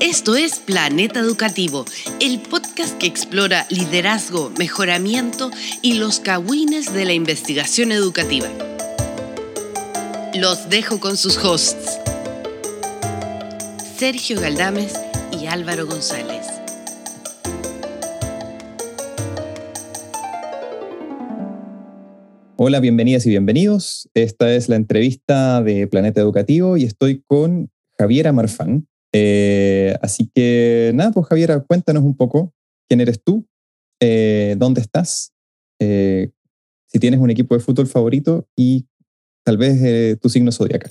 Esto es Planeta Educativo, el podcast que explora liderazgo, mejoramiento y los cagüines de la investigación educativa. Los dejo con sus hosts, Sergio Galdames y Álvaro González. Hola, bienvenidas y bienvenidos. Esta es la entrevista de Planeta Educativo y estoy con Javiera Marfán. Eh, así que nada, pues Javiera, cuéntanos un poco quién eres tú, eh, dónde estás, eh, si tienes un equipo de fútbol favorito y tal vez tu signo zodiacal.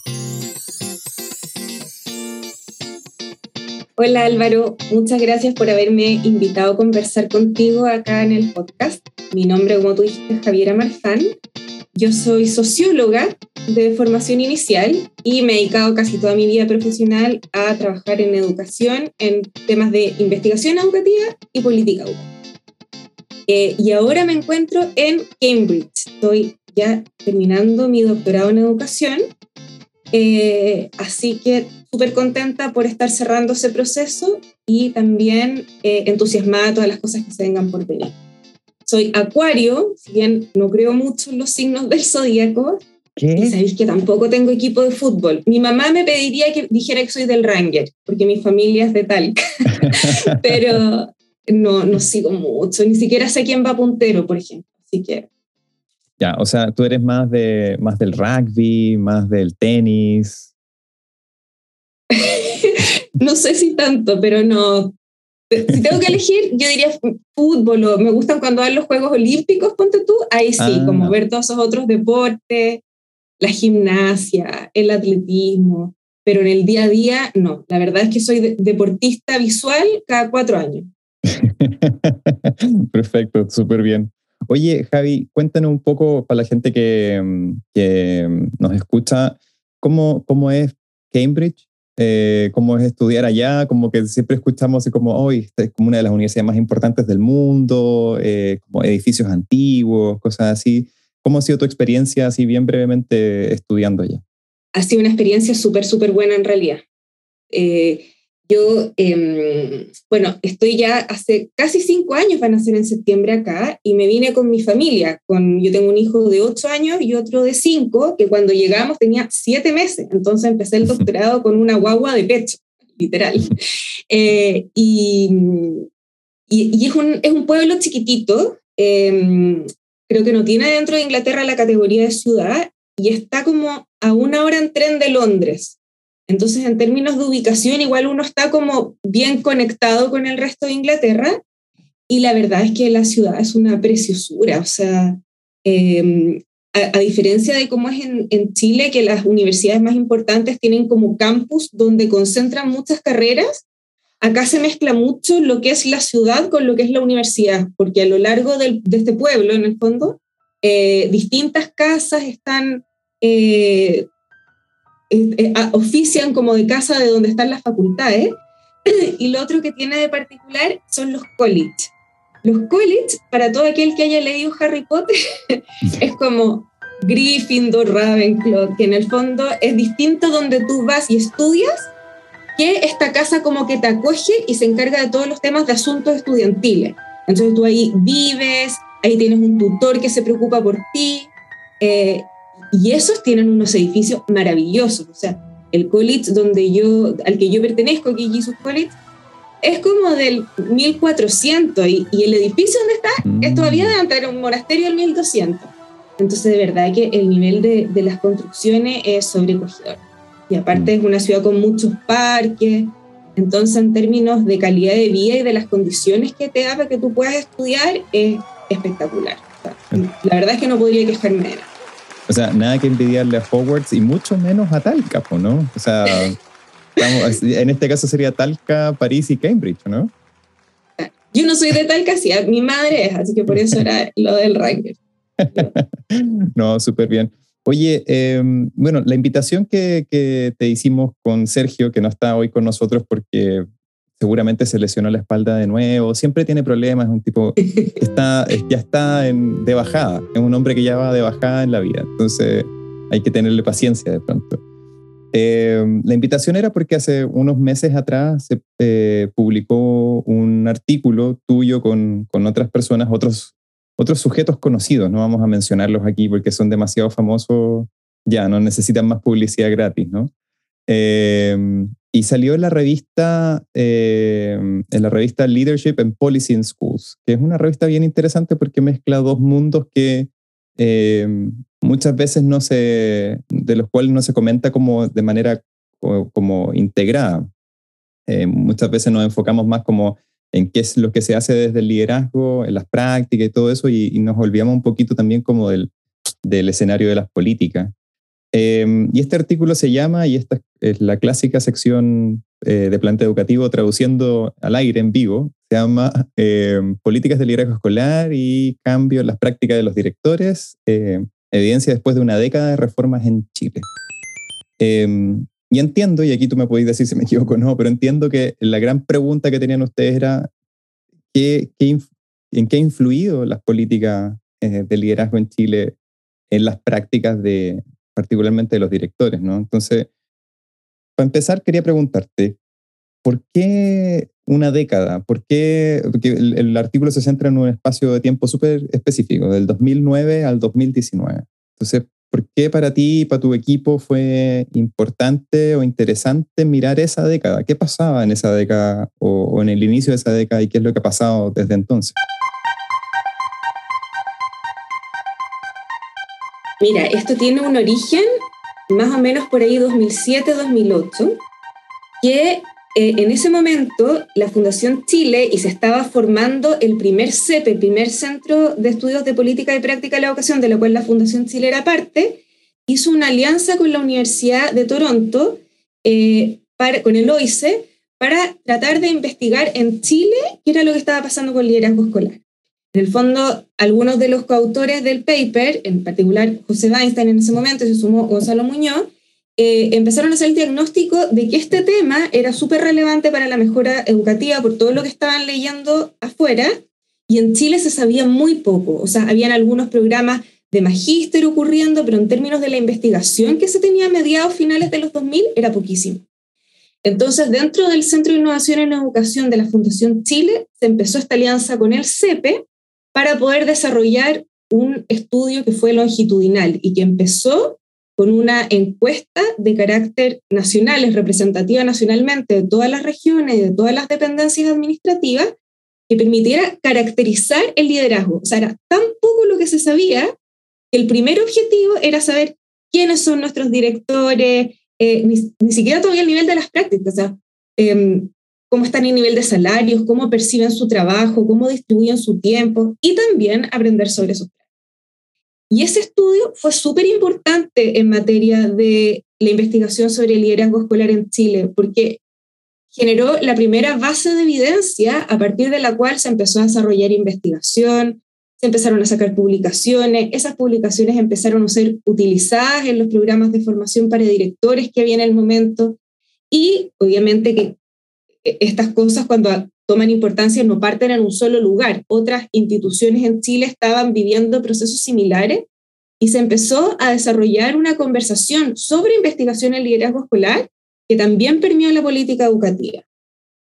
Hola Álvaro, muchas gracias por haberme invitado a conversar contigo acá en el podcast. Mi nombre, como tú dijiste, es Javiera Marfán. Yo soy socióloga de formación inicial y me he dedicado casi toda mi vida profesional a trabajar en educación, en temas de investigación educativa y política. Eh, y ahora me encuentro en Cambridge. Estoy ya terminando mi doctorado en educación, eh, así que súper contenta por estar cerrando ese proceso y también eh, entusiasmada de todas las cosas que se vengan por venir. Soy acuario, si bien no creo mucho en los signos del zodíaco, y sabéis que tampoco tengo equipo de fútbol. Mi mamá me pediría que dijera que soy del Ranger, porque mi familia es de Talca, pero no, no sigo mucho, ni siquiera sé quién va puntero, por ejemplo. Así que... Ya, o sea, tú eres más, de, más del rugby, más del tenis. no sé si tanto, pero no. Si tengo que elegir, yo diría fútbol o me gustan cuando van los Juegos Olímpicos, ponte tú, ahí sí, como ah. ver todos esos otros deportes, la gimnasia, el atletismo, pero en el día a día no. La verdad es que soy deportista visual cada cuatro años. Perfecto, súper bien. Oye, Javi, cuéntanos un poco para la gente que, que nos escucha, ¿cómo, cómo es Cambridge? Eh, ¿Cómo es estudiar allá? Como que siempre escuchamos así como, hoy es como una de las universidades más importantes del mundo, eh, como edificios antiguos, cosas así. ¿Cómo ha sido tu experiencia, así bien brevemente, estudiando allá? Ha sido una experiencia súper, súper buena en realidad. Eh, yo, em, bueno, estoy ya hace casi cinco años, van a ser en septiembre acá, y me vine con mi familia. Con, yo tengo un hijo de ocho años y otro de cinco, que cuando llegamos tenía siete meses. Entonces empecé el doctorado con una guagua de pecho, literal. Eh, y, y, es, un, es un pueblo chiquitito, eh, creo que no tiene dentro de Inglaterra la categoría de ciudad y está como a una hora en tren de Londres. Entonces, en términos de ubicación, igual uno está como bien conectado con el resto de Inglaterra y la verdad es que la ciudad es una preciosura, o sea, em, a, diferencia de cómo es en, Chile, que las universidades más importantes tienen como campus donde concentran muchas carreras, acá se mezcla mucho lo que es la ciudad con lo que es la universidad, porque a lo largo de este pueblo, en el fondo, eh, distintas casas están, eh, eh, ofician como de casa de donde están las facultades, y lo otro que tiene de particular son los colleges. Los colleges, para todo aquel que haya leído Harry Potter, es como Gryffindor, Ravenclaw, que en el fondo es distinto donde tú vas y estudias que esta casa como que te acoge y se encarga de todos los temas de asuntos estudiantiles. Entonces tú ahí vives, ahí tienes un tutor que se preocupa por ti, eh, y esos tienen unos edificios maravillosos. O sea, el college donde yo, al que yo pertenezco, aquí Jesus College, es como del 1400 y, y el edificio donde está es todavía de antes, era un monasterio del 1200. Entonces, de verdad que el nivel de, de las construcciones es sobrecogedor y aparte es una ciudad con muchos parques. Entonces, en términos de calidad de vida y de las condiciones que te da para que tú puedas estudiar, es espectacular. La verdad es que no podría quejarme de nada. O sea, nada que envidiarle a Hogwarts y mucho menos a Talca, ¿no? O sea, en este caso sería Talca, París y Cambridge, ¿no? Yo no soy de Talca, sí, mi madre es, así que por eso era lo del Ranger. no, súper bien. Oye, em, bueno, la invitación que, te hicimos con Sergio, que no está hoy con nosotros porque seguramente se lesionó la espalda de nuevo, siempre tiene problemas, es un tipo que está, ya está en, de bajada, es un hombre que ya va de bajada en la vida, entonces hay que tenerle paciencia de pronto. Eh, la invitación era porque hace unos meses atrás se eh, publicó un artículo tuyo con, con, otras personas, otros, otros sujetos conocidos, no vamos a mencionarlos aquí porque son demasiado famosos, ya no necesitan más publicidad gratis, ¿no? Eh, y salió en la revista, en la revista Leadership and Policy in Schools, que es una revista bien interesante porque mezcla dos mundos que muchas veces no se, de los cuales no se comenta como de manera como, integrada. Eh, muchas veces nos enfocamos más como en qué es lo que se hace desde el liderazgo, en las prácticas y todo eso, y, nos olvidamos un poquito también como del, del escenario de las políticas. Em, y este artículo se llama, y esta es la clásica sección eh, de planta educativo traduciendo al aire en vivo, se llama em, Políticas de liderazgo escolar y cambio en las prácticas de los directores, em, evidencia después de una década de reformas en Chile. Em, y entiendo, y aquí tú me podéis decir si me equivoco o no, pero entiendo que la gran pregunta que tenían ustedes era ¿qué, en qué ha influido las políticas eh, de liderazgo en Chile en las prácticas de, particularmente de los directores, ¿no? Entonces, para empezar, quería preguntarte, ¿por qué una década? ¿Por qué? Porque el, artículo se centra en un espacio de tiempo súper específico, del 2009 al 2019. Entonces, ¿por qué para ti y para tu equipo fue importante o interesante mirar esa década? ¿Qué pasaba en esa década o, o en el inicio de esa década y qué es lo que ha pasado desde entonces? Mira, esto tiene un origen más o menos por ahí 2007-2008, que eh, en ese momento la Fundación Chile, y se estaba formando el primer CEP, el primer Centro de Estudios de Política y Práctica de la Educación, de lo cual la Fundación Chile era parte, hizo una alianza con la Universidad de Toronto, eh, para, con el OICE, para tratar de investigar en Chile qué era lo que estaba pasando con liderazgo escolar. En el fondo, algunos de los coautores del paper, en particular José Weinstein en ese momento, se sumó Gonzalo Muñoz, eh, empezaron a hacer el diagnóstico de que este tema era súper relevante para la mejora educativa por todo lo que estaban leyendo afuera, y en Chile se sabía muy poco. O sea, habían algunos programas de magíster ocurriendo, pero en términos de la investigación que se tenía a mediados finales de los 2000 era poquísimo. Entonces, dentro del Centro de Innovación en Educación de la Fundación Chile, se empezó esta alianza con el CEPE para poder desarrollar un estudio que fue longitudinal y que empezó con una encuesta de carácter nacional, es representativa nacionalmente de todas las regiones de todas las dependencias administrativas, que permitiera caracterizar el liderazgo. O sea, era tan poco lo que se sabía que el primer objetivo era saber quiénes son nuestros directores, eh, ni, siquiera todavía el nivel de las prácticas, o sea, em, cómo están en nivel de salarios, cómo perciben su trabajo, cómo distribuyen su tiempo y también aprender sobre sus y ese estudio fue súper importante en materia de la investigación sobre el liderazgo escolar en Chile, porque generó la primera base de evidencia a partir de la cual se empezó a desarrollar investigación, se empezaron a sacar publicaciones, esas publicaciones empezaron a ser utilizadas en los programas de formación para directores que había en el momento y obviamente que estas cosas cuando toman importancia no parten en un solo lugar. Otras instituciones en Chile estaban viviendo procesos similares y se empezó a desarrollar una conversación sobre investigación en liderazgo escolar que también permeó la política educativa.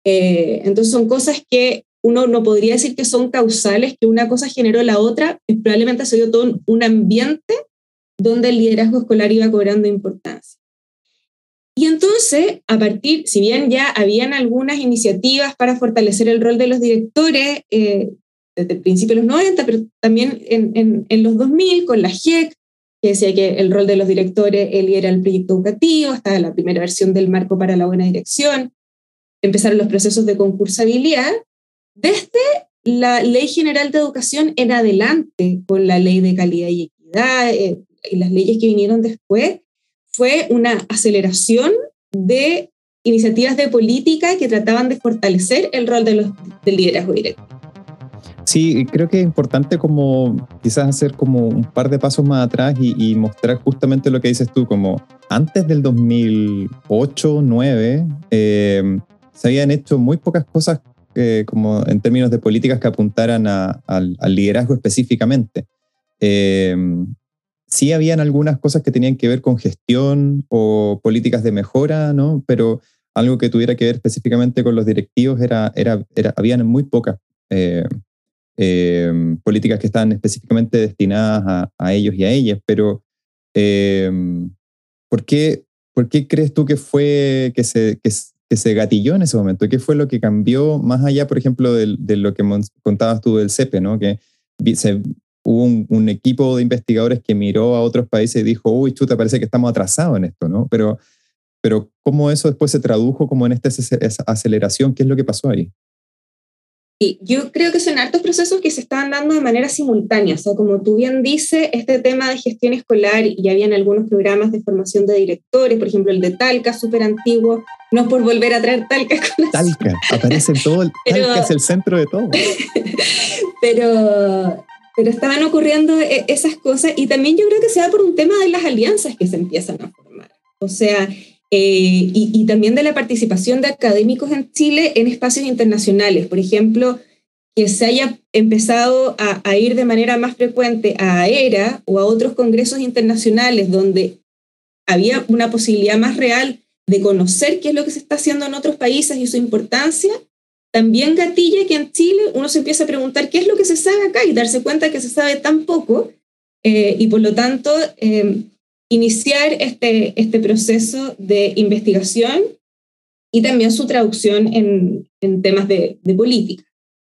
Eh, entonces son cosas que uno no podría decir que son causales, que una cosa generó la otra, probablemente se dio todo un ambiente donde el liderazgo escolar iba cobrando importancia. Y entonces, a partir, si bien ya habían algunas iniciativas para fortalecer el rol de los directores eh, desde el principio de los 90, pero también en, en, los 2000 con la GIEC, que decía que el rol de los directores él era el proyecto educativo, estaba la primera versión del marco para la buena dirección, empezaron los procesos de concursabilidad, desde la Ley General de Educación en adelante, con la Ley de Calidad y Equidad eh, y las leyes que vinieron después, fue una aceleración de iniciativas de política que trataban de fortalecer el rol de los, del liderazgo directo. Sí, creo que es importante como quizás hacer como un par de pasos más atrás y, mostrar justamente lo que dices tú, como antes del 2008, 2009, eh, se habían hecho muy pocas cosas eh, como en términos de políticas que apuntaran al, liderazgo específicamente. Eh, sí habían algunas cosas que tenían que ver con gestión o políticas de mejora, ¿no? Pero algo que tuviera que ver específicamente con los directivos era, era, muy pocas eh, eh, políticas que estaban específicamente destinadas a, ellos y a ellas, pero eh, ¿por, qué, ¿por qué crees tú que fue que se, que, se gatilló en ese momento? ¿Qué fue lo que cambió más allá, por ejemplo, de, lo que contabas tú del CEPE, ¿no? que se, hubo un, equipo de investigadores que miró a otros países y dijo, uy, chuta, parece que estamos atrasados en esto, ¿no? Pero, pero ¿cómo eso después se tradujo como en esta aceleración? ¿Qué es lo que pasó ahí? Sí, yo creo que son hartos procesos que se estaban dando de manera simultánea. O sea, como tú bien dices, este tema de gestión escolar, y habían algunos programas de formación de directores, por ejemplo, el de Talca, súper antiguo, no por volver a traer Talca. Talca, aparece todo, el, Talca es el centro de todo. pero pero estaban ocurriendo eh, esas cosas y también yo creo que se da por un tema de las alianzas que se empiezan a formar. O sea, eh, y, también de la participación de académicos en Chile en espacios internacionales. Por ejemplo, que se haya empezado a, a, ir de manera más frecuente a ERA o a otros congresos internacionales donde había una posibilidad más real de conocer qué es lo que se está haciendo en otros países y su importancia, también gatilla que en Chile uno se empieza a preguntar qué es lo que se sabe acá y darse cuenta que se sabe tan poco eh, y por lo tanto em, iniciar este, este proceso de investigación y también su traducción en, en temas de, de, política.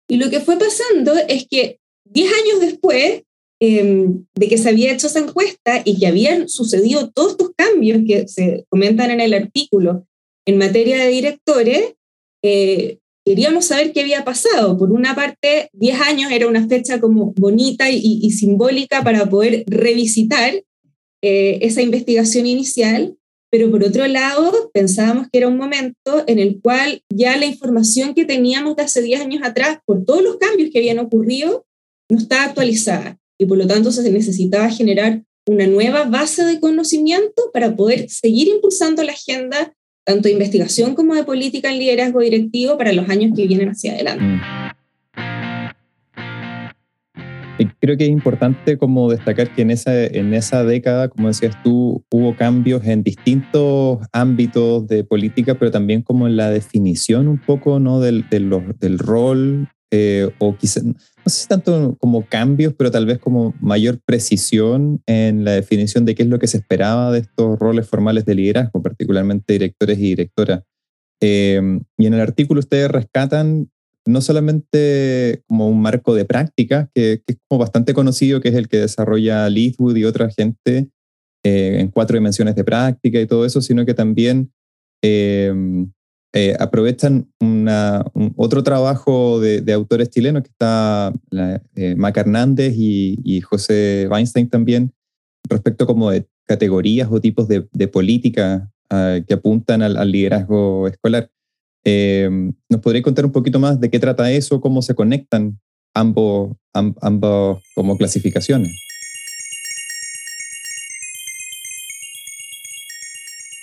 Y lo que fue pasando es que 10 años después em, de que se había hecho esa encuesta y que habían sucedido todos estos cambios que se comentan en el artículo en materia de directores, eh, queríamos saber qué había pasado. Por una parte, 10 años era una fecha como bonita y, simbólica para poder revisitar eh, esa investigación inicial, pero por otro lado, pensábamos que era un momento en el cual ya la información que teníamos de hace 10 años atrás, por todos los cambios que habían ocurrido, no estaba actualizada y por lo tanto se necesitaba generar una nueva base de conocimiento para poder seguir impulsando la agenda tanto de investigación como de política en liderazgo directivo para los años que vienen hacia adelante. Mm. creo que es importante como destacar que en esa, en esa década, como decías tú, hubo cambios en distintos ámbitos de política, pero también como en la definición un poco ¿no? del, del, del rol eh, o quizás, no sé si tanto como cambios, pero tal vez como mayor precisión en la definición de qué es lo que se esperaba de estos roles formales de liderazgo, particularmente directores y directoras. Em, y en el artículo ustedes rescatan no solamente como un marco de práctica, que, es como bastante conocido, que es el que desarrolla Leithwood y otra gente eh, en cuatro dimensiones de práctica y todo eso, sino que también em, eh, aprovechan otro trabajo de, autores chilenos que está eh, Mac Hernández y, José Weinstein también, respecto como de categorías o tipos de, política ah, que apuntan al, liderazgo escolar. Eh, ¿Nos podría contar un poquito más de qué trata eso, cómo se conectan ambos, ambos como clasificaciones?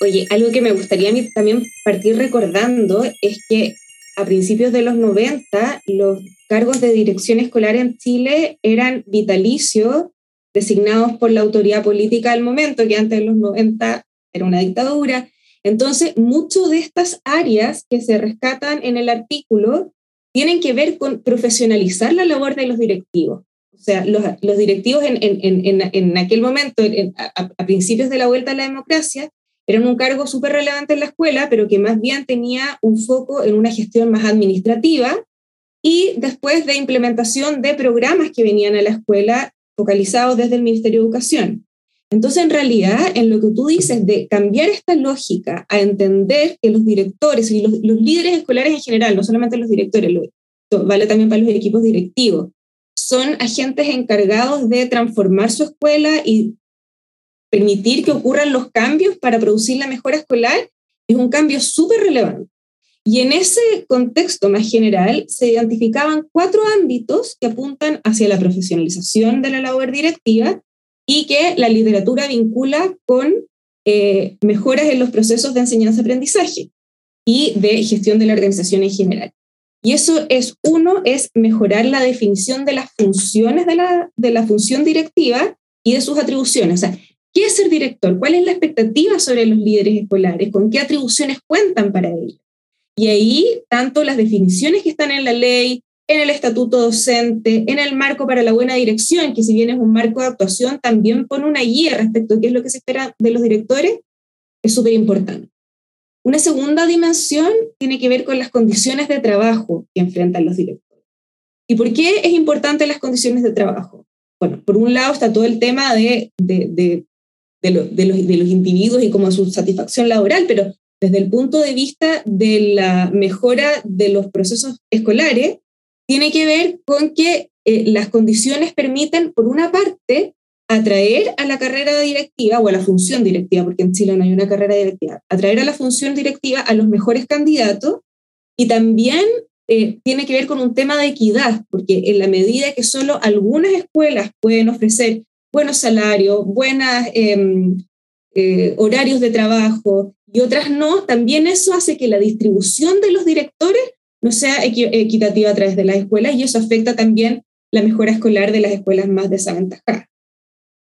Oye, algo que me gustaría también partir recordando es que a principios de los 90 los cargos de dirección escolar en Chile eran vitalicios designados por la autoridad política del momento, que antes de los 90 era una dictadura. Entonces, muchas de estas áreas que se rescatan en el artículo tienen que ver con profesionalizar la labor de los directivos. O sea, los, directivos en, en, en, en, aquel momento, a principios de la vuelta a la democracia, eran un cargo súper relevante en la escuela, pero que más bien tenía un foco en una gestión más administrativa y después de implementación de programas que venían a la escuela focalizados desde el Ministerio de Educación. Entonces, en realidad, en lo que tú dices de cambiar esta lógica a entender que los directores y los, líderes escolares en general, no solamente los directores, vale también para los equipos directivos, son agentes encargados de transformar su escuela y permitir que ocurran los cambios para producir la mejora escolar es un cambio súper relevante. Y en ese contexto más general se identificaban cuatro ámbitos que apuntan hacia la profesionalización de la labor directiva y que la literatura vincula con eh, mejoras en los procesos de enseñanza-aprendizaje y de gestión de la organización en general. Y eso es, uno, es mejorar la definición de las funciones de la, de la función directiva y de sus atribuciones. O sea, ¿qué es ser director? ¿Cuál es la expectativa sobre los líderes escolares? ¿Con qué atribuciones cuentan para ello? Y ahí, tanto las definiciones que están en la ley, en el estatuto docente, en el marco para la buena dirección, que si bien es un marco de actuación, también pone una guía respecto a qué es lo que se espera de los directores, es súper importante. Una segunda dimensión tiene que ver con las condiciones de trabajo que enfrentan los directores. ¿Y por qué es importante las condiciones de trabajo? Bueno, por un lado está todo el tema de, de, de, de, los, individuos y como su satisfacción laboral, pero desde el punto de vista de la mejora de los procesos escolares, tiene que ver con que eh, las condiciones permiten, por una parte, atraer a la carrera directiva o a la función directiva, porque en Chile no hay una carrera directiva, atraer a la función directiva a los mejores candidatos y también eh, tiene que ver con un tema de equidad, porque en la medida que solo algunas escuelas pueden ofrecer buenos salarios, buenos em, eh, horarios de trabajo y otras no, también eso hace que la distribución de los directores no sea equitativa a través de las escuelas y eso afecta también la mejora escolar de las escuelas más desaventajadas.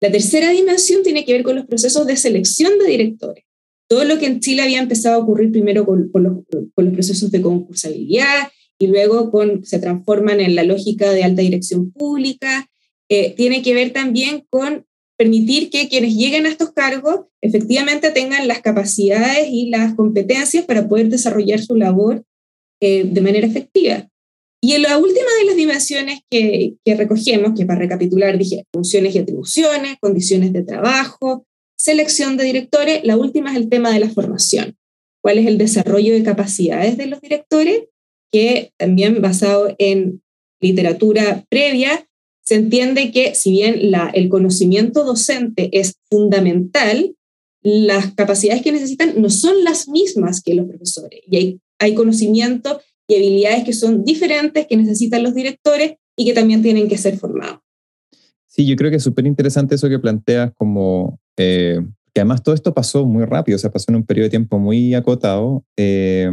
La tercera dimensión tiene que ver con los procesos de selección de directores. Todo lo que en Chile había empezado a ocurrir primero con, los, procesos de concursabilidad y luego con, se transforman en la lógica de alta dirección pública, eh, tiene que ver también con permitir que quienes lleguen a estos cargos efectivamente tengan las capacidades y las competencias para poder desarrollar su labor eh, de manera efectiva. Y en la última de las dimensiones que, que recogemos, que para recapitular dije funciones y atribuciones, condiciones de trabajo, selección de directores, la última es el tema de la formación. ¿Cuál es el desarrollo de capacidades de los directores? Que también basado en literatura previa, se entiende que si bien la, el conocimiento docente es fundamental, las capacidades que necesitan no son las mismas que los profesores. Y hay hay conocimiento y habilidades que son diferentes, que necesitan los directores y que también tienen que ser formados. Sí, yo creo que es súper interesante eso que planteas como eh, que además todo esto pasó muy rápido, o sea, pasó en un periodo de tiempo muy acotado, eh,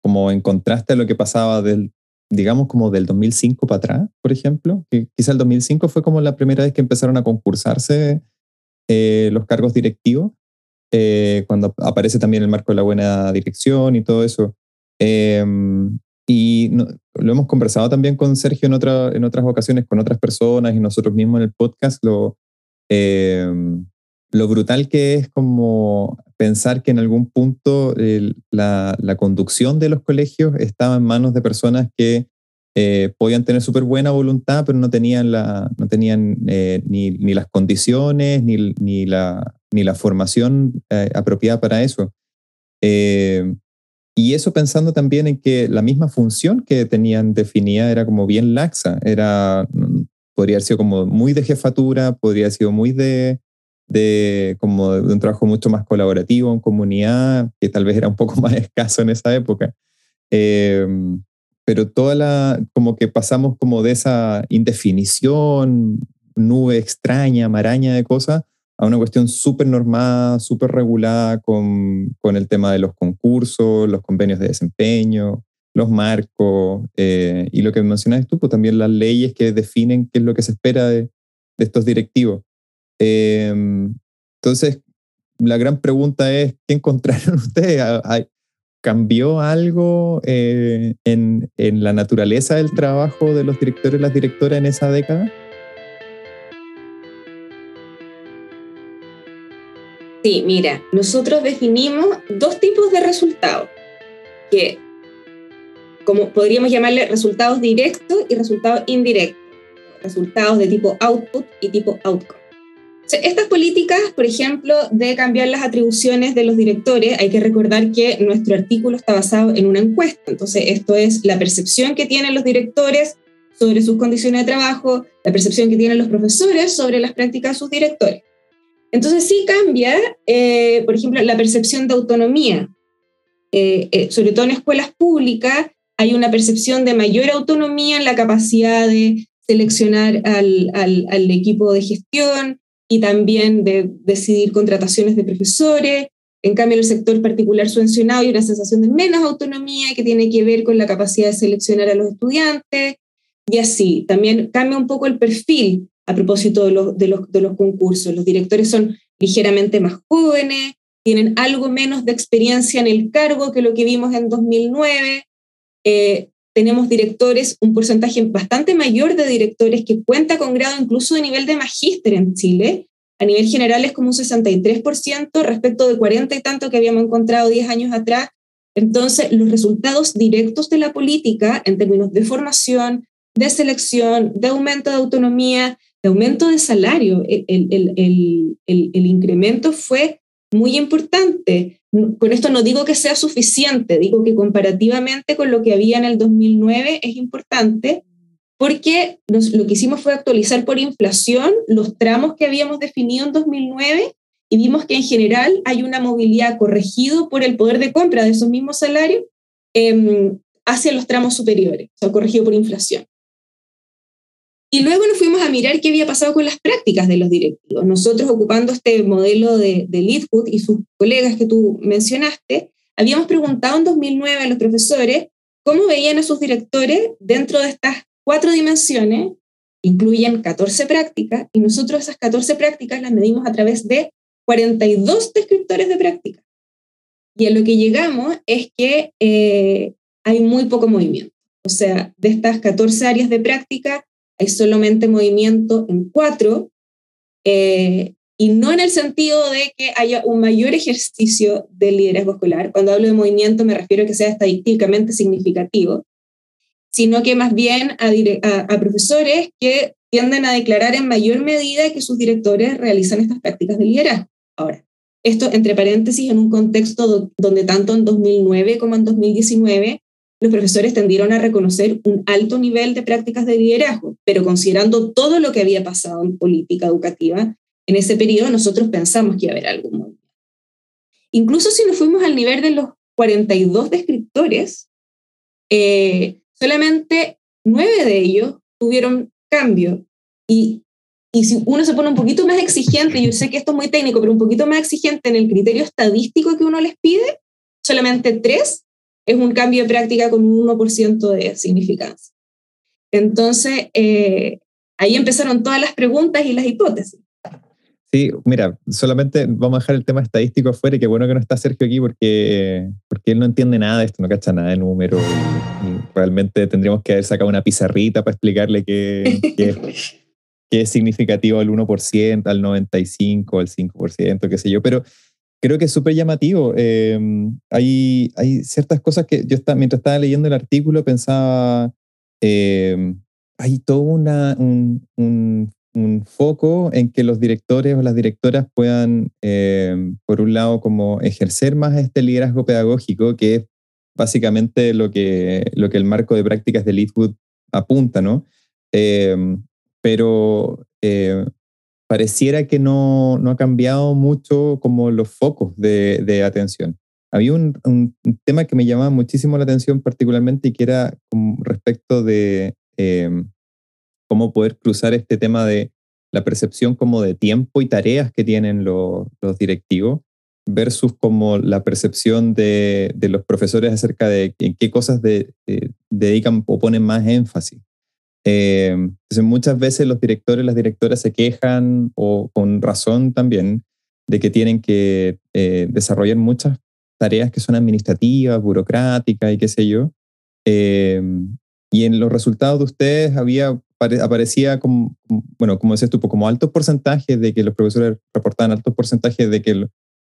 como en contraste a lo que pasaba del, digamos, como del 2005 para atrás, por ejemplo, quizá el 2005 fue como la primera vez que empezaron a concursarse eh, los cargos directivos, cuando aparece también el marco de la buena dirección y todo eso. Em, y lo hemos conversado también con Sergio en, otra, en otras ocasiones, con otras personas y nosotros mismos en el podcast, lo, em, lo brutal que es como pensar que en algún punto la, conducción de los colegios estaba en manos de personas que eh, podían tener súper buena voluntad, pero no tenían, la, no tenían eh, ni, ni, las condiciones ni, ni, la, ni la formación eh, apropiada para eso. Y eso pensando también en que la misma función que tenían definida era como bien laxa, era, podría haber sido como muy de jefatura, podría haber sido muy de, de, como de un trabajo mucho más colaborativo en comunidad, que tal vez era un poco más escaso en esa época. Em, pero toda la, como que pasamos como de esa indefinición, nube extraña, maraña de cosas, a una cuestión súper normada, súper regulada con, con, el tema de los concursos, los convenios de desempeño, los marcos eh, y lo que mencionaste tú, pues también las leyes que definen qué es lo que se espera de, de estos directivos. Em, entonces, la gran pregunta es, ¿qué encontraron ustedes? ¿Cambió algo eh, en, en la naturaleza del trabajo de los directores y las directoras en esa década? Sí, mira, nosotros definimos dos tipos de resultados, que como podríamos llamarle resultados directos y resultados indirectos, resultados de tipo output y tipo outcome. Estas políticas, por ejemplo, de cambiar las atribuciones de los directores, hay que recordar que nuestro artículo está basado en una encuesta, entonces esto es la percepción que tienen los directores sobre sus condiciones de trabajo, la percepción que tienen los profesores sobre las prácticas de sus directores. Entonces sí cambia, eh, por ejemplo, la percepción de autonomía. Eh, eh, sobre todo en escuelas públicas hay una percepción de mayor autonomía en la capacidad de seleccionar al, al, equipo de gestión y también de decidir contrataciones de profesores. En cambio, en el sector particular subvencionado hay una sensación de menos autonomía que tiene que ver con la capacidad de seleccionar a los estudiantes y así. También cambia un poco el perfil a propósito de los, de los, de los concursos. Los directores son ligeramente más jóvenes, tienen algo menos de experiencia en el cargo que lo que vimos en 2009. Eh, tenemos directores, un porcentaje bastante mayor de directores que cuenta con grado incluso de nivel de magíster en Chile. A nivel general es como un 63% respecto de 40 y tanto que habíamos encontrado 10 años atrás. Entonces, los resultados directos de la política en términos de formación, de selección, de aumento de autonomía, de aumento de salario, el, el, el, el incremento fue muy importante. Con esto no digo que sea suficiente, digo que comparativamente con lo que había en el 2009 es importante porque lo que hicimos fue actualizar por inflación los tramos que habíamos definido en 2009 y vimos que en general hay una movilidad corregido por el poder de compra de esos mismos salarios em, hacia los tramos superiores, o sea, corregido por inflación. Y luego nos fuimos a mirar qué había pasado con las prácticas de los directivos. Nosotros, ocupando este modelo de, de Leadwood y sus colegas que tú mencionaste, habíamos preguntado en 2009 a los profesores cómo veían a sus directores dentro de estas cuatro dimensiones, incluyen 14 prácticas, y nosotros esas 14 prácticas las medimos a través de 42 descriptores de práctica. Y a lo que llegamos es que eh, hay muy poco movimiento. O sea, de estas 14 áreas de práctica, hay solamente movimiento en cuatro, eh, y no en el sentido de que haya un mayor ejercicio del liderazgo escolar. Cuando hablo de movimiento me refiero a que sea estadísticamente significativo, sino que más bien a, a, profesores que tienden a declarar en mayor medida que sus directores realizan estas prácticas de liderazgo. Ahora, esto entre paréntesis en un contexto donde tanto en 2009 como en 2019 los profesores tendieron a reconocer un alto nivel de prácticas de liderazgo, pero considerando todo lo que había pasado en política educativa, en ese periodo nosotros pensamos que iba a haber algún movimiento. Incluso si nos fuimos al nivel de los 42 descriptores, eh, solamente nueve de ellos tuvieron cambio. Y, y si uno se pone un poquito más exigente, yo sé que esto es muy técnico, pero un poquito más exigente en el criterio estadístico que uno les pide, solamente tres es un cambio de práctica con un 1% de significancia. Entonces, eh, ahí empezaron todas las preguntas y las hipótesis. Sí, mira, solamente vamos a dejar el tema estadístico afuera y qué bueno que no está Sergio aquí porque, porque él no entiende nada de esto, no cacha nada de números. realmente tendríamos que haber sacado una pizarrita para explicarle qué, qué, es significativo al 1%, al 95%, al 5%, qué sé yo. Pero creo que es súper llamativo. Em, hay, hay ciertas cosas que yo mientras estaba leyendo el artículo pensaba, em, hay todo una, un, un, foco en que los directores o las directoras puedan, em, por un lado, como ejercer más este liderazgo pedagógico, que es básicamente lo que, lo que el marco de prácticas de Leadwood apunta, ¿no? pero pareciera que no, no, ha cambiado mucho como los focos de, de atención. Había un, un, tema que me llamaba muchísimo la atención particularmente y que era respecto de em, cómo poder cruzar este tema de la percepción como de tiempo y tareas que tienen los, los directivos versus como la percepción de, de, los profesores acerca de en qué cosas de, dedican o ponen más énfasis. Eh, entonces muchas veces los directores y las directoras se quejan, o con razón también, de que tienen que eh, desarrollar muchas tareas que son administrativas, burocráticas y qué sé yo. Eh, y en los resultados de ustedes había, aparecía como, bueno, como decías tú, pues como altos porcentajes de que los profesores reportaban altos porcentajes de que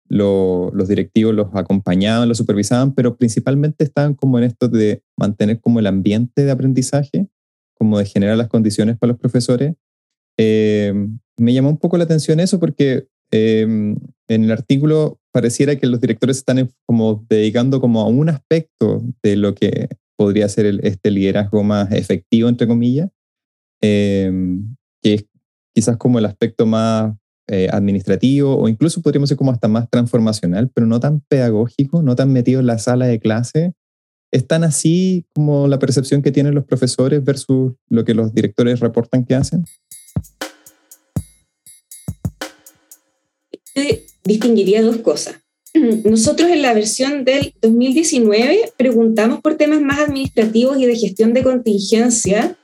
los directivos los acompañaban, los supervisaban, pero principalmente estaban como en esto de mantener como el ambiente de aprendizaje como de generar las condiciones para los profesores. Eh, me llamó un poco la atención eso porque eh, en el artículo pareciera que los directores están como dedicando como a un aspecto de lo que podría ser este liderazgo más efectivo, entre comillas, eh, que es quizás como el aspecto más administrativo o incluso podríamos decir como hasta más transformacional, pero no tan pedagógico, no tan metido en la sala de clase ¿Es tan así como la percepción que tienen los profesores versus lo que los directores reportan que hacen? distinguiría dos cosas. Nosotros en la versión del 2019 preguntamos por temas más administrativos y de gestión de contingencia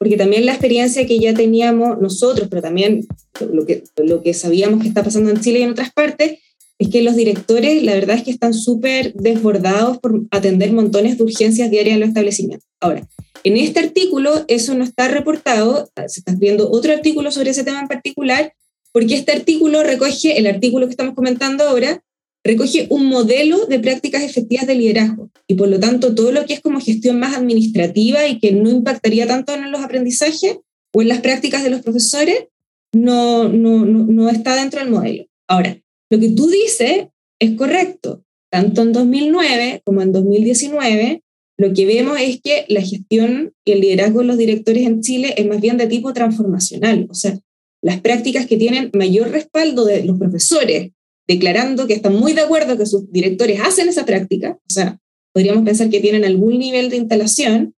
porque también la experiencia que ya teníamos nosotros, pero también lo que, lo que sabíamos que está pasando en Chile y en otras partes, es que los directores, la verdad es que están súper desbordados por atender montones de urgencias diarias en los establecimientos. Ahora, en este artículo eso no está reportado, se está viendo otro artículo sobre ese tema en particular, porque este artículo recoge, el artículo que estamos comentando ahora, recoge un modelo de prácticas efectivas de liderazgo y por lo tanto todo lo que es como gestión más administrativa y que no impactaría tanto en los aprendizajes o en las prácticas de los profesores, no, no, no, no está dentro del modelo. Ahora, lo que tú dices es correcto. Tanto en 2009 como en 2019, lo que vemos es que la gestión y el liderazgo de los directores en Chile es más bien de tipo transformacional. O sea, las prácticas que tienen mayor respaldo de los profesores, declarando que están muy de acuerdo que sus directores hacen esa práctica, o sea, podríamos pensar que tienen algún nivel de instalación,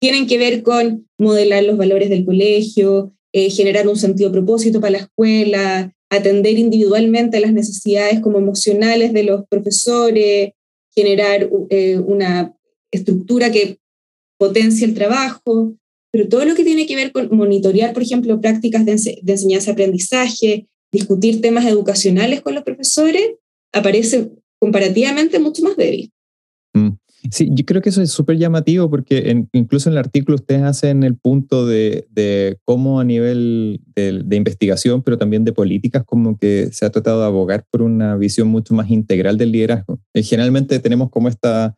tienen que ver con modelar los valores del colegio, eh, generar un sentido propósito para la escuela, atender individualmente las necesidades como emocionales de los profesores, generar eh, una estructura que potencie el trabajo, pero todo lo que tiene que ver con monitorear, por ejemplo, prácticas de, enseñanza-aprendizaje, discutir temas educacionales con los profesores, aparece comparativamente mucho más débil. Mm. Sí, yo creo que eso es súper llamativo porque incluso en el artículo ustedes hacen el punto de, de cómo a nivel de, de, investigación, pero también de políticas, como que se ha tratado de abogar por una visión mucho más integral del liderazgo. Eh, generalmente tenemos como esta...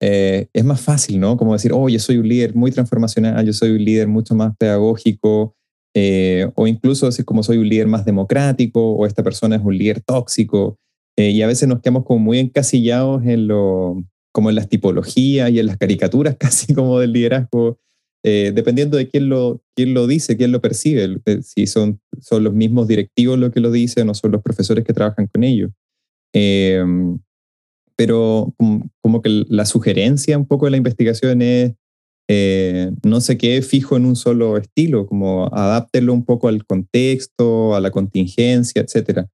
Eh, es más fácil, ¿no? Como decir, oh, yo soy un líder muy transformacional, yo soy un líder mucho más pedagógico, eh, o incluso decir como soy un líder más democrático, o esta persona es un líder tóxico. y a veces nos quedamos como muy encasillados en lo, como en las tipologías y en las caricaturas casi como del liderazgo, eh, dependiendo de quién lo, quién lo dice, quién lo percibe, eh, si son, son los mismos directivos los que lo dicen o son los profesores que trabajan con ellos. Em, pero como, que la sugerencia un poco de la investigación es eh, no se quede fijo en un solo estilo, como adáptelo un poco al contexto, a la contingencia, etcétera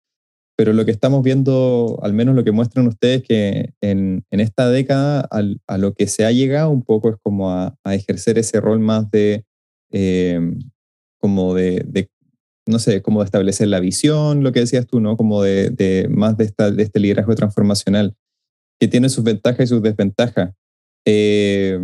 pero lo que estamos viendo, al menos lo que muestran ustedes, que en, en esta década a lo que se ha llegado un poco es como a, ejercer ese rol más de, em, como de, de, no sé, como de establecer la visión, lo que decías tú, ¿no? Como de, de más de, esta, de este liderazgo transformacional, que tiene sus ventajas y sus desventajas. Eh,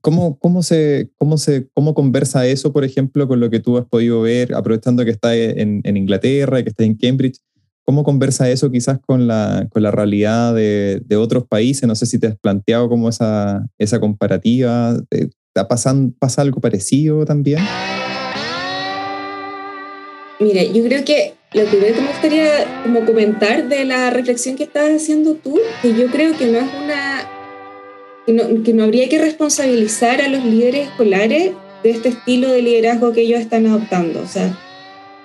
¿Cómo, cómo, se, cómo, se, ¿Cómo conversa eso, por ejemplo, con lo que tú has podido ver, aprovechando que estás en, en Inglaterra, que estás en Cambridge? ¿Cómo conversa eso quizás con la, con la realidad de, de, otros países? No sé si te has planteado como esa, esa comparativa. ¿Está pasando, ¿Pasa algo parecido también? Mira, yo creo que lo que me gustaría como comentar de la reflexión que estás haciendo tú, que yo creo que no es una que no, habría que responsabilizar a los líderes escolares de este estilo de liderazgo que ellos están adoptando. O sea,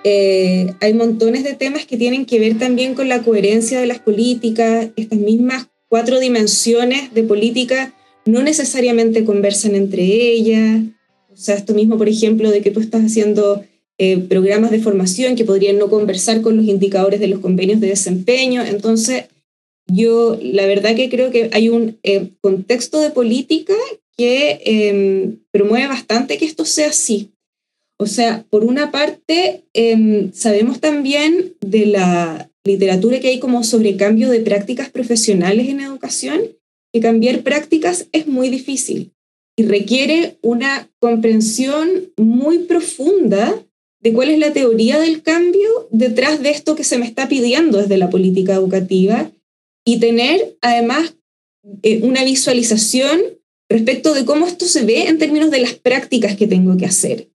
eh, hay montones de temas que tienen que ver también con la coherencia de las políticas, estas mismas cuatro dimensiones de política no necesariamente conversan entre ellas. O sea, esto mismo, por ejemplo, de que tú estás haciendo eh, programas de formación que podrían no conversar con los indicadores de los convenios de desempeño. Entonces, yo la verdad que creo que hay un eh, contexto de política que em, promueve bastante que esto sea así. O sea, por una parte, em, sabemos también de la literatura que hay como sobre cambio de prácticas profesionales en educación, que cambiar prácticas es muy difícil y requiere una comprensión muy profunda de cuál es la teoría del cambio detrás de esto que se me está pidiendo desde la política educativa y tener además eh, una visualización respecto de cómo esto se ve en términos de las prácticas que tengo que hacer.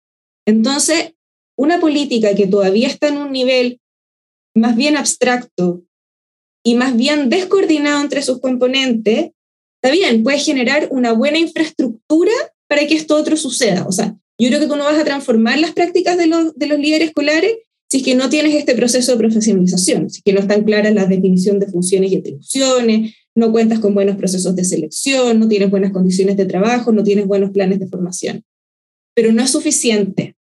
Entonces, una política que todavía está en un nivel más bien abstracto y más bien descoordinado entre sus componentes, está bien, puede generar una buena infraestructura para que esto otro suceda. O sea, yo creo que tú no vas a transformar las prácticas de los, de los líderes escolares si es que no tienes este proceso de profesionalización, si es que no están claras las definiciones de funciones y atribuciones, no cuentas con buenos procesos de selección, no tienes buenas condiciones de trabajo, no tienes buenos planes de formación. Pero no es suficiente.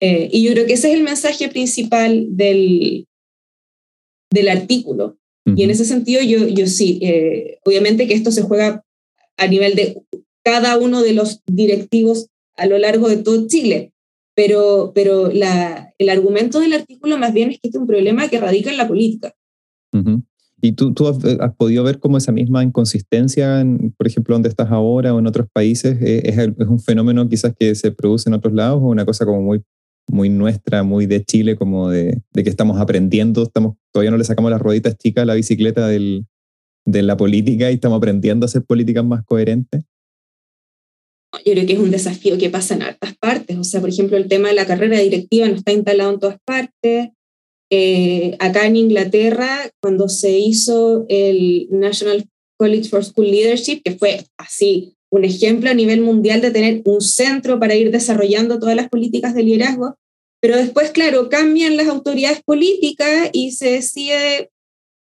Eh, y yo creo que ese es el mensaje principal del, del artículo. Y en ese sentido, yo, yo sí, eh, obviamente que esto se juega a nivel de cada uno de los directivos a lo largo de todo Chile. Pero, pero el argumento del artículo más bien es que este es un problema que radica en la política. ¿Y tú, tú has, podido ver cómo esa misma inconsistencia, en, por ejemplo, donde estás ahora o en otros países, eh, es, un fenómeno quizás que se produce en otros lados o una cosa como muy, muy nuestra, muy de Chile, como de, que estamos aprendiendo, estamos, todavía no le sacamos las rueditas chicas a la bicicleta de la política y estamos aprendiendo a hacer políticas más coherentes? Yo creo que es un desafío que pasa en hartas partes. O sea, por ejemplo, el tema de la carrera directiva no está instalado en todas partes. Eh, acá en Inglaterra, cuando se hizo el National College for School Leadership, que fue así un ejemplo a nivel mundial de tener un centro para ir desarrollando todas las políticas de liderazgo, pero después, claro, cambian las autoridades políticas y se decide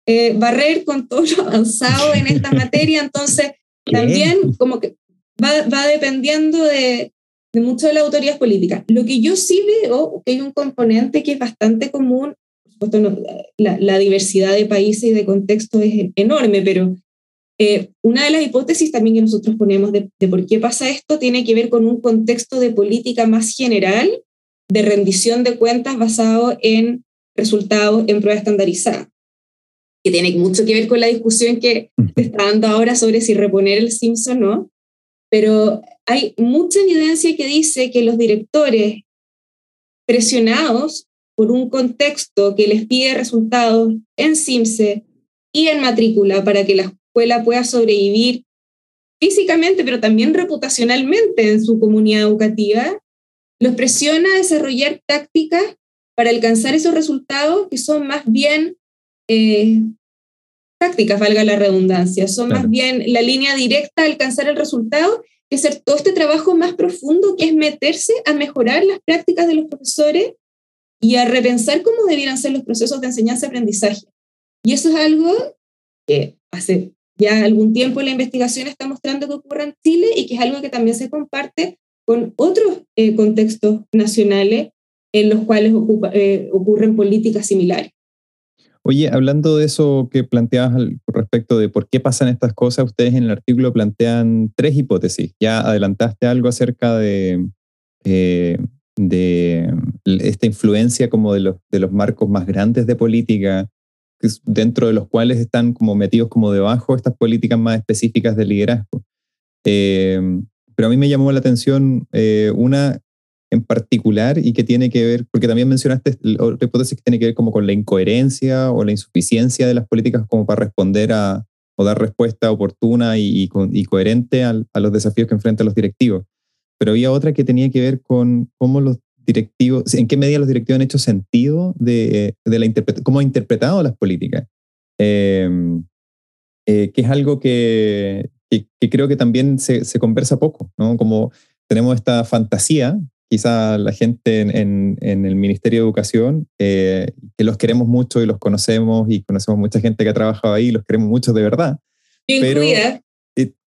eh, barrer con todo lo avanzado en esta materia, entonces también como que va, va dependiendo de, de mucho de las autoridades políticas. Lo que yo sí veo que hay un componente que es bastante común, por supuesto la, la, diversidad de países y de contextos es enorme, pero eh, una de las hipótesis también que nosotros ponemos de, de, por qué pasa esto tiene que ver con un contexto de política más general, de rendición de cuentas basado en resultados en prueba estandarizada que tiene mucho que ver con la discusión que se está dando ahora sobre si reponer el SIMS o no, pero hay mucha evidencia que dice que los directores presionados por un contexto que les pide resultados en SIMSE y en matrícula para que la escuela pueda sobrevivir físicamente, pero también reputacionalmente en su comunidad educativa, los presiona a desarrollar tácticas para alcanzar esos resultados que son más bien eh, prácticas, valga la redundancia, son más bien la línea directa a alcanzar el resultado, que hacer todo este trabajo más profundo, que es meterse a mejorar las prácticas de los profesores y a repensar cómo debieran ser los procesos de enseñanza-aprendizaje. Y eso es algo que hace ya algún tiempo la investigación está mostrando que ocurre en Chile y que es algo que también se comparte con otros eh, contextos nacionales en los cuales eh, ocurren políticas similares. Oye, hablando de eso que planteabas respecto de por qué pasan estas cosas, ustedes en el artículo plantean tres hipótesis. Ya adelantaste algo acerca de, eh, de esta influencia como de los, de los marcos más grandes de política, dentro de los cuales están como metidos como debajo estas políticas más específicas de liderazgo. Eh, pero a mí me llamó la atención eh, una en particular y que tiene que ver, porque también mencionaste otra hipótesis que tiene que ver como con la incoherencia o la insuficiencia de las políticas como para responder a o dar respuesta oportuna y, y, coherente a, a, los desafíos que enfrentan los directivos. Pero había otra que tenía que ver con cómo los directivos, en qué medida los directivos han hecho sentido de, de la cómo han interpretado las políticas. Em, eh, que es algo que, que, que, creo que también se, se conversa poco, ¿no? Como tenemos esta fantasía quizá la gente en, en, el Ministerio de Educación, eh, que los queremos mucho y los conocemos y conocemos mucha gente que ha trabajado ahí, los queremos mucho de verdad. Pero,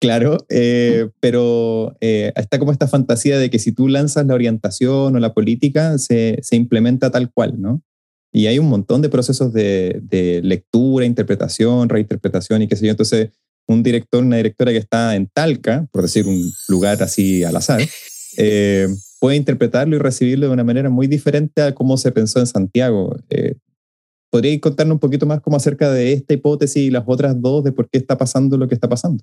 claro, eh, pero eh, está como esta fantasía de que si tú lanzas la orientación o la política, se, se implementa tal cual, ¿no? Y hay un montón de procesos de, de, lectura, interpretación, reinterpretación y qué sé yo. Entonces, un director, una directora que está en Talca, por decir un lugar así al azar, eh, puede interpretarlo y recibirlo de una manera muy diferente a cómo se pensó en Santiago. Eh, ¿Podríais contarnos un poquito más como acerca de esta hipótesis y las otras dos de por qué está pasando lo que está pasando?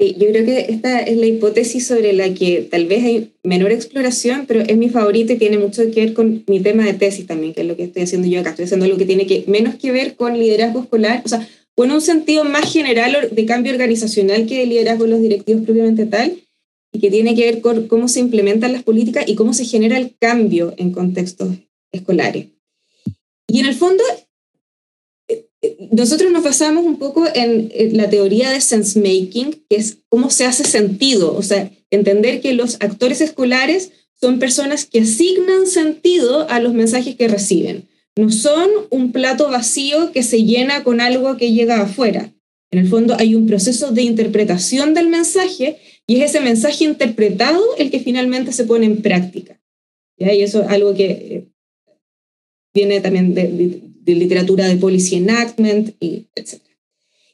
Sí, yo creo que esta es la hipótesis sobre la que tal vez hay menor exploración, pero es mi favorita y tiene mucho que ver con mi tema de tesis también, que es lo que estoy haciendo yo acá. Estoy haciendo algo que tiene menos que ver con liderazgo escolar, o sea, con un sentido más general de cambio organizacional que de liderazgo de los directivos propiamente tal, y que tiene que ver con cómo se implementan las políticas y cómo se genera el cambio en contextos escolares. Y en el fondo, eh, eh, nosotros nos basamos un poco en la teoría de sense making, que es cómo se hace sentido, o sea, entender que los actores escolares son personas que asignan sentido a los mensajes que reciben. No son un plato vacío que se llena con algo que llega afuera. En el fondo hay un proceso de interpretación del mensaje y es ese mensaje interpretado el que finalmente se pone en práctica. Y eso es algo que eh, viene también de, de, literatura de policy enactment, y etc.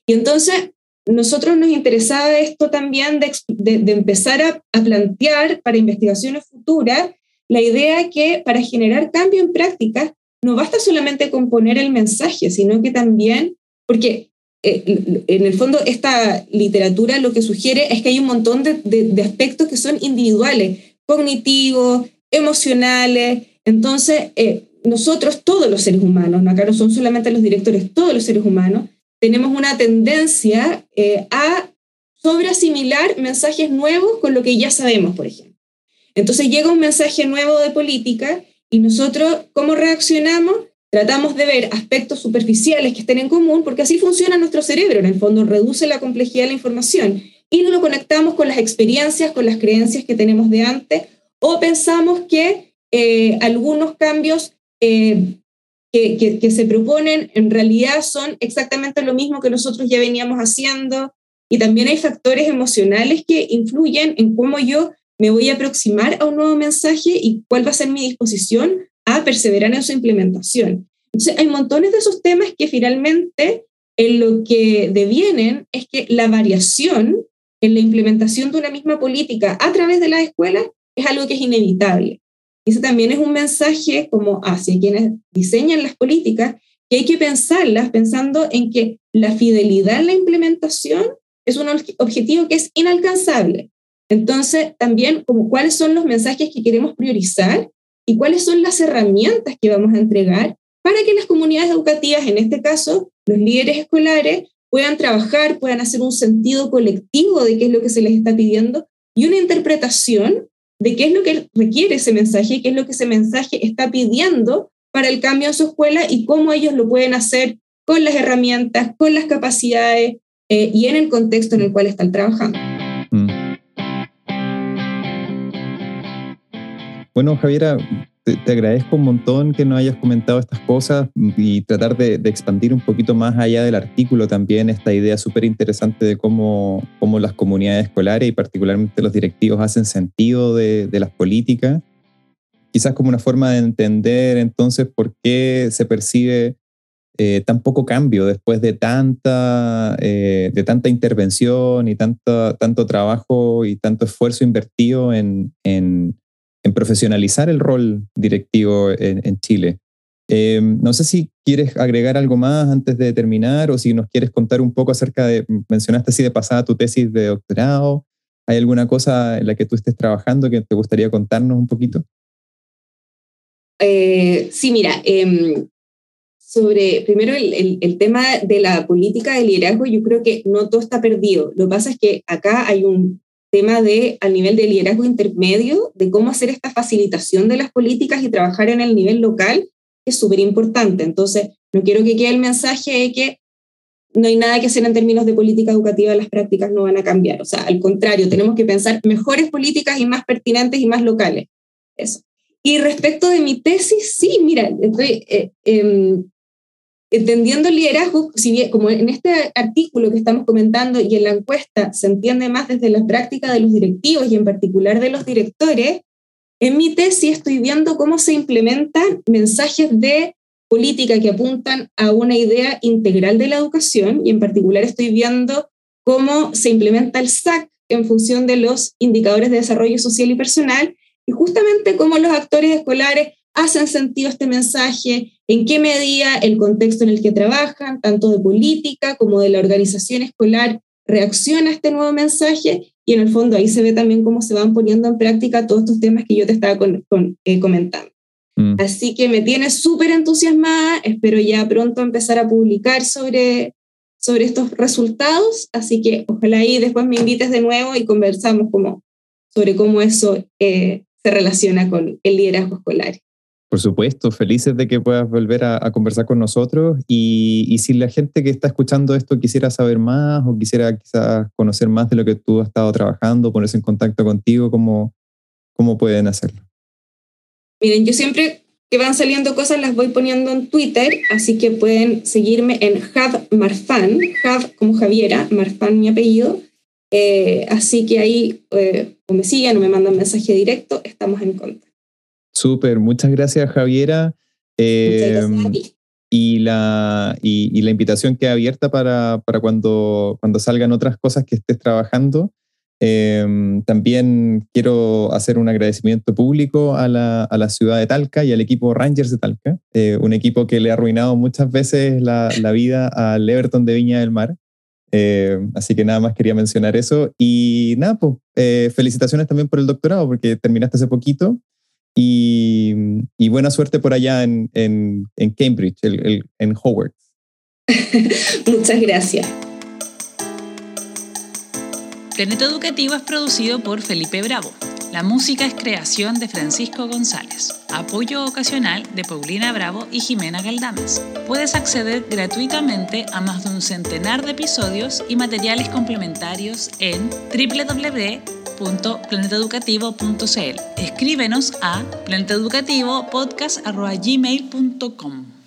Y entonces, nosotros nos interesaba esto también de, empezar a, a, plantear para investigaciones futuras la idea que para generar cambio en prácticas no basta solamente con poner el mensaje, sino que también, porque eh, en el fondo esta literatura lo que sugiere es que hay un montón de, aspectos que son individuales, cognitivos, emocionales. Entonces, eh, nosotros, todos los seres humanos, acá no son solamente los directores, todos los seres humanos, tenemos una tendencia eh, a sobreasimilar mensajes nuevos con lo que ya sabemos, por ejemplo. Entonces llega un mensaje nuevo de política y nosotros, ¿cómo reaccionamos? Tratamos de ver aspectos superficiales que estén en común, porque así funciona nuestro cerebro, en el fondo reduce la complejidad de la información y lo conectamos con las experiencias, con las creencias que tenemos de antes, o pensamos que eh, algunos cambios eh, que, que, se proponen en realidad son exactamente lo mismo que nosotros ya veníamos haciendo, y también hay factores emocionales que influyen en cómo yo me voy a aproximar a un nuevo mensaje y cuál va a ser mi disposición a perseverar en su implementación. Entonces, hay montones de esos temas que finalmente en lo que devienen es que la variación en la implementación de una misma política a través de la escuela es algo que es inevitable. Ese también es un mensaje como hacia quienes diseñan las políticas, que hay que pensarlas pensando en que la fidelidad en la implementación es un objetivo que es inalcanzable. Entonces, también como cuáles son los mensajes que queremos priorizar y cuáles son las herramientas que vamos a entregar para que las comunidades educativas, en este caso los líderes escolares, puedan trabajar, puedan hacer un sentido colectivo de qué es lo que se les está pidiendo y una interpretación de qué es lo que requiere ese mensaje, qué es lo que ese mensaje está pidiendo para el cambio en su escuela y cómo ellos lo pueden hacer con las herramientas, con las capacidades eh, y en el contexto en el cual están trabajando. Mm. Bueno, Javiera, te, agradezco un montón que nos hayas comentado estas cosas y tratar de, expandir un poquito más allá del artículo también esta idea súper interesante de cómo, cómo, las comunidades escolares y particularmente los directivos hacen sentido de, las políticas. Quizás como una forma de entender entonces por qué se percibe eh, tan poco cambio después de tanta, eh, de tanta intervención y tanto, tanto trabajo y tanto esfuerzo invertido en, en en profesionalizar el rol directivo en, Chile. Eh, no sé si quieres agregar algo más antes de terminar o si nos quieres contar un poco acerca de, mencionaste así de pasada tu tesis de doctorado. ¿Hay alguna cosa en la que tú estés trabajando que te gustaría contarnos un poquito? Eh, sí, mira, em, sobre primero el, el, tema de la política de liderazgo, yo creo que no todo está perdido. Lo que pasa es que acá hay un tema de al nivel de liderazgo intermedio, de cómo hacer esta facilitación de las políticas y trabajar en el nivel local, es súper importante. Entonces, no quiero que quede el mensaje de que no hay nada que hacer en términos de política educativa, las prácticas no van a cambiar. O sea, al contrario, tenemos que pensar mejores políticas y más pertinentes y más locales. Eso. Y respecto de mi tesis, sí, mira, estoy, eh, em, entendiendo el liderazgo, si bien, como en este artículo que estamos comentando y en la encuesta se entiende más desde la práctica de los directivos y en particular de los directores, en mi tesis estoy viendo cómo se implementan mensajes de política que apuntan a una idea integral de la educación y en particular estoy viendo cómo se implementa el SAC en función de los indicadores de desarrollo social y personal y justamente cómo los actores escolares hacen sentido este mensaje, en qué medida el contexto en el que trabajan, tanto de política como de la organización escolar, reacciona a este nuevo mensaje y en el fondo ahí se ve también cómo se van poniendo en práctica todos estos temas que yo te estaba eh, comentando. Mm. Así que me tiene súper entusiasmada, espero ya pronto empezar a publicar sobre, sobre estos resultados, así que ojalá ahí después me invites de nuevo y conversamos como, sobre cómo eso eh, se relaciona con el liderazgo escolar. Por supuesto, felices de que puedas volver a, conversar con nosotros y, si la gente que está escuchando esto quisiera saber más o quisiera quizás conocer más de lo que tú has estado trabajando, ponerse en contacto contigo, ¿cómo, cómo pueden hacerlo? Miren, yo siempre que van saliendo cosas las voy poniendo en Twitter, así que pueden seguirme en Jav Marfan, Jav como Javiera, Marfan mi apellido. Eh, así que ahí eh, o me siguen o me mandan mensaje directo, estamos en contacto. Súper, muchas gracias Javiera. muchas gracias a em, ti. y la, y, la invitación queda abierta para, para, cuando, cuando salgan otras cosas que estés trabajando. Em, también quiero hacer un agradecimiento público a la, a la, ciudad de Talca y al equipo Rangers de Talca, eh, un equipo que le ha arruinado muchas veces la, la vida al Everton de Viña del Mar. Eh, así que nada más quería mencionar eso. Y nada, pues eh, felicitaciones también por el doctorado, porque terminaste hace poquito. Y, buena suerte por allá en, en, en Cambridge, en Howard. Muchas gracias. Planeta Educativo es producido por Felipe Bravo. La música es creación de Francisco González. Apoyo ocasional de Paulina Bravo y Jimena Galdames. Puedes acceder gratuitamente a más de un centenar de episodios y materiales complementarios en www.planeteducativo.cl. Escríbenos a planeteducativopodcast.gmail.com.